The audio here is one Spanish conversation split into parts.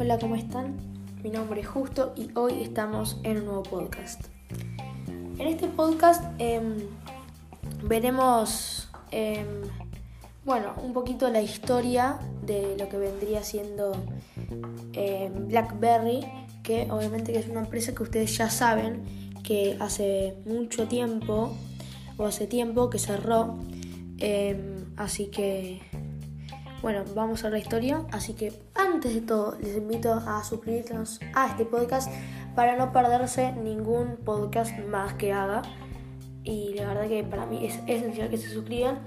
Hola, ¿cómo están? Mi nombre es Justo y hoy estamos en un nuevo podcast. En este podcast em, veremos, em, bueno, un poquito la historia de lo que vendría siendo em, BlackBerry, que obviamente es una empresa que ustedes ya saben que hace mucho tiempo o hace tiempo que cerró, así que bueno, vamos a la historia, así que antes de todo les invito a suscribirnos a este podcast para no perderse ningún podcast más que haga. Y la verdad que para mí es esencial que se suscriban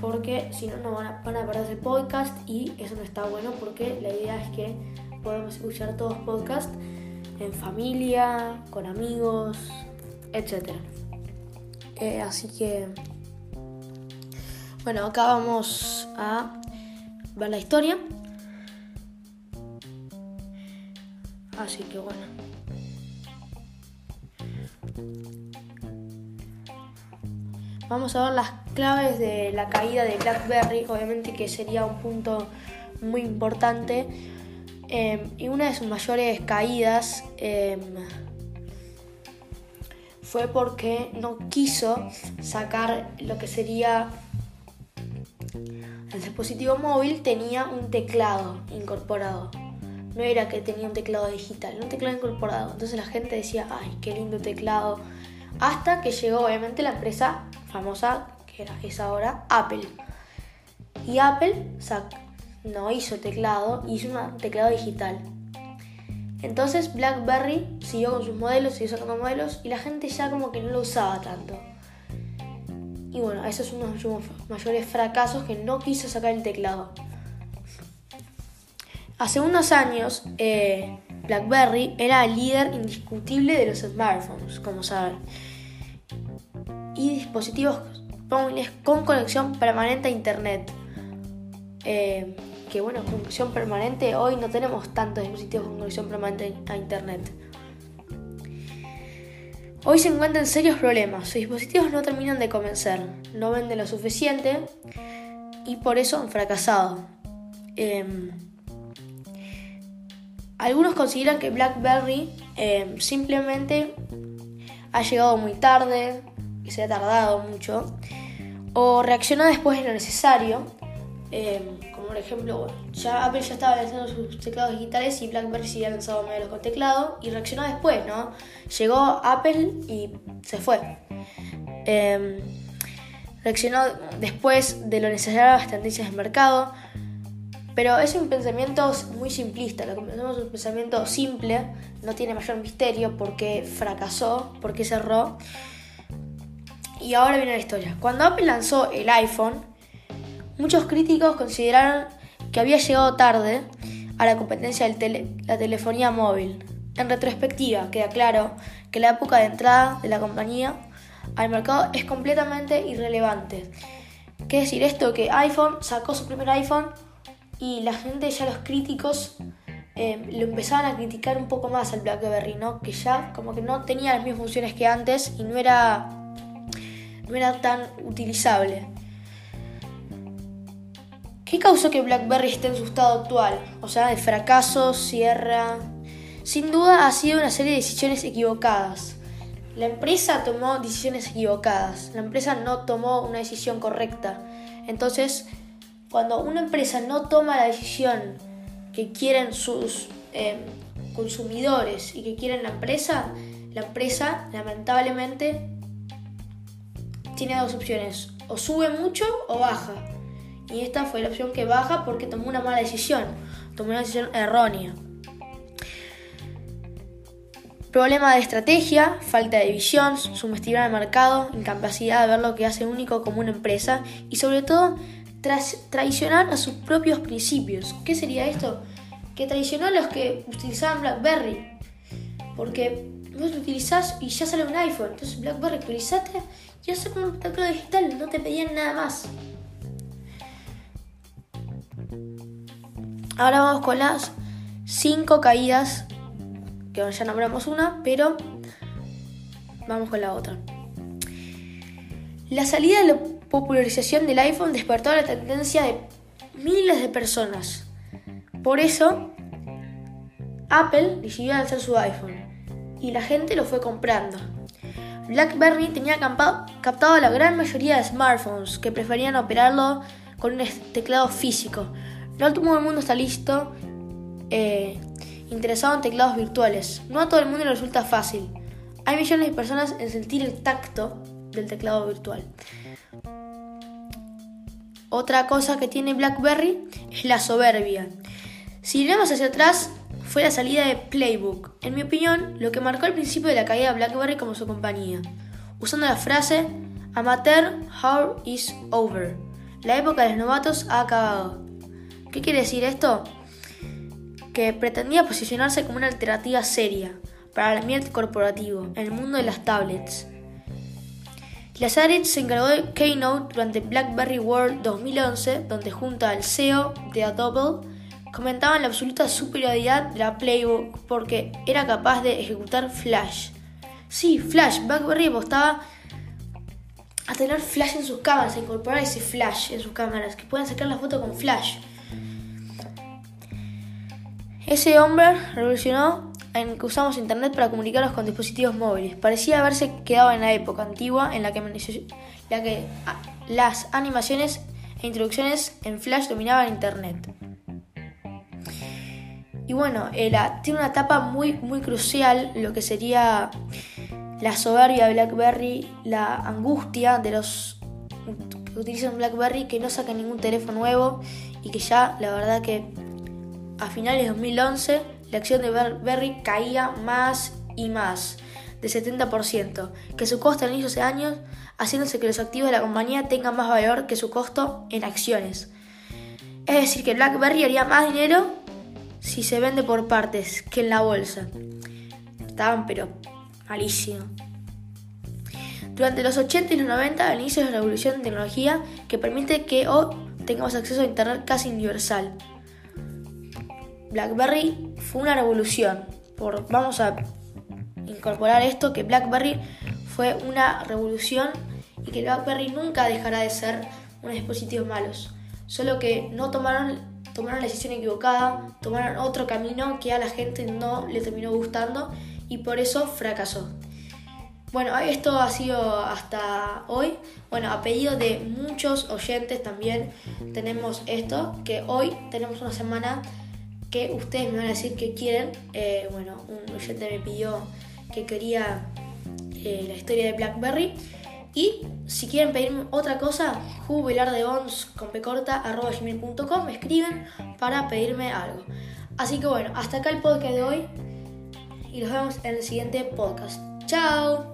porque si no, no van a, van a perderse podcast y eso no está bueno porque la idea es que podamos escuchar todos podcasts en familia, con amigos, etc. Eh, así que, bueno, acá vamos a ver la historia. Así que bueno. Vamos a ver las claves de la caída de BlackBerry, obviamente que sería un punto muy importante. Em, y una de sus mayores caídas em, fue porque no quiso sacar lo que sería dispositivo móvil tenía un teclado incorporado. No era que tenía un teclado digital, un teclado incorporado. Entonces la gente decía, ay, qué lindo teclado. Hasta que llegó obviamente la empresa famosa, que era, es ahora Apple. Y Apple no hizo teclado, hizo un teclado digital. Entonces BlackBerry siguió con sus modelos, siguió sacando modelos y la gente ya como que no lo usaba tanto. Y bueno, esos son uno de sus mayores fracasos que no quiso sacar el teclado. Hace unos años, eh, BlackBerry era el líder indiscutible de los smartphones, como saben, y dispositivos móviles con conexión permanente a Internet. Eh, que bueno, conexión permanente, hoy no tenemos tantos dispositivos con conexión permanente a Internet. Hoy se encuentran serios problemas, sus dispositivos no terminan de convencer, no venden lo suficiente y por eso han fracasado. Em, algunos consideran que BlackBerry em, simplemente ha llegado muy tarde, que se ha tardado mucho, o reaccionó después de lo necesario. Em, por ejemplo, ya Apple ya estaba lanzando sus teclados digitales y BlackBerry sí había lanzado modelos con teclado y reaccionó después, ¿no? Llegó Apple y se fue. Em, reaccionó después de lo necesario a las tendencias del mercado, pero es un pensamiento muy simplista, lo que pensamos es un pensamiento simple, no tiene mayor misterio porque fracasó, porque cerró. Y ahora viene la historia. Cuando Apple lanzó el iPhone, Muchos críticos consideraron que había llegado tarde a la competencia de la telefonía móvil. En retrospectiva, queda claro que la época de entrada de la compañía al mercado es completamente irrelevante. ¿Qué decir esto? Que iPhone sacó su primer iPhone y la gente, ya los críticos, eh, lo empezaban a criticar un poco más al BlackBerry, ¿no? Que ya como que no tenía las mismas funciones que antes y no era, no era tan utilizable. ¿Qué causó que BlackBerry esté en su estado actual? O sea, de fracaso, cierra. Sin duda ha sido una serie de decisiones equivocadas. La empresa tomó decisiones equivocadas. La empresa no tomó una decisión correcta. Entonces, cuando una empresa no toma la decisión que quieren sus em, consumidores y que quieren la empresa, la empresa lamentablemente tiene dos opciones. O sube mucho o baja. Y esta fue la opción que baja porque tomó una mala decisión, tomó una decisión errónea. Problema de estrategia, falta de visión, subestimar al mercado, incapacidad de ver lo que hace único como una empresa y sobre todo traicionar a sus propios principios. ¿Qué sería esto? Que traicionó a los que utilizaban BlackBerry. Porque vos lo utilizás y ya sale un iPhone. Entonces BlackBerry actualizate y hace un teclado digital, no te pedían nada más. Ahora vamos con las 5 caídas, que ya nombramos una, pero vamos con la otra. La salida de popularización del iPhone despertó la tendencia de miles de personas. Por eso, Apple decidió lanzar su iPhone y la gente lo fue comprando. BlackBerry tenía captado la gran mayoría de smartphones que preferían operarlo con un teclado físico. No todo el mundo está listo eh, interesado en teclados virtuales. No a todo el mundo le resulta fácil. Hay millones de personas en sentir el tacto del teclado virtual. Otra cosa que tiene BlackBerry es la soberbia. Si vemos hacia atrás, fue la salida de Playbook. En mi opinión, lo que marcó el principio de la caída de BlackBerry como su compañía, usando la frase Amateur How is over. La época de los novatos ha acabado. ¿Qué quiere decir esto? Que pretendía posicionarse como una alternativa seria para el ambiente corporativo en el mundo de las tablets. Lazarus se encargó de Keynote durante BlackBerry World 2011, donde junto al CEO de Adobe comentaban la absoluta superioridad de la Playbook porque era capaz de ejecutar Flash. Sí, Flash, BlackBerry apostaba a tener Flash en sus cámaras, a incorporar ese Flash en sus cámaras, que puedan sacar la foto con Flash. Ese hombre revolucionó en que usamos Internet para comunicarnos con dispositivos móviles. Parecía haberse quedado en la época antigua en la que, ah, las animaciones e introducciones en Flash dominaban Internet. Y bueno, eh, tiene una etapa muy, muy crucial, lo que sería la soberbia de BlackBerry, la angustia de los que utilizan BlackBerry que no sacan ningún teléfono nuevo y que ya, la verdad que a finales de 2011 la acción de BlackBerry caía más y más, de 70%, que su costo en esos años, haciéndose que los activos de la compañía tengan más valor que su costo en acciones. Es decir, que BlackBerry haría más dinero si se vende por partes que en la bolsa. Estaban pero malísimo. Durante los 80 y los 90, al inicio de la revolución de tecnología que permite que hoy tengamos acceso a Internet casi universal. BlackBerry fue una revolución. Por, vamos a incorporar esto, que BlackBerry fue una revolución y que BlackBerry nunca dejará de ser un dispositivo malos. Solo que no tomaron tomaron la decisión equivocada, tomaron otro camino que a la gente no le terminó gustando y por eso fracasó. Bueno, esto ha sido hasta hoy. Bueno, a pedido de muchos oyentes también tenemos esto, que hoy tenemos una semana que ustedes me van a decir que quieren. Eh, bueno, un oyente me pidió que quería eh, la historia de BlackBerry. Y si quieren pedirme otra cosa, jubilardebons con me escriben para pedirme algo. Así que bueno, hasta acá el podcast de hoy y nos vemos en el siguiente podcast. ¡Chao!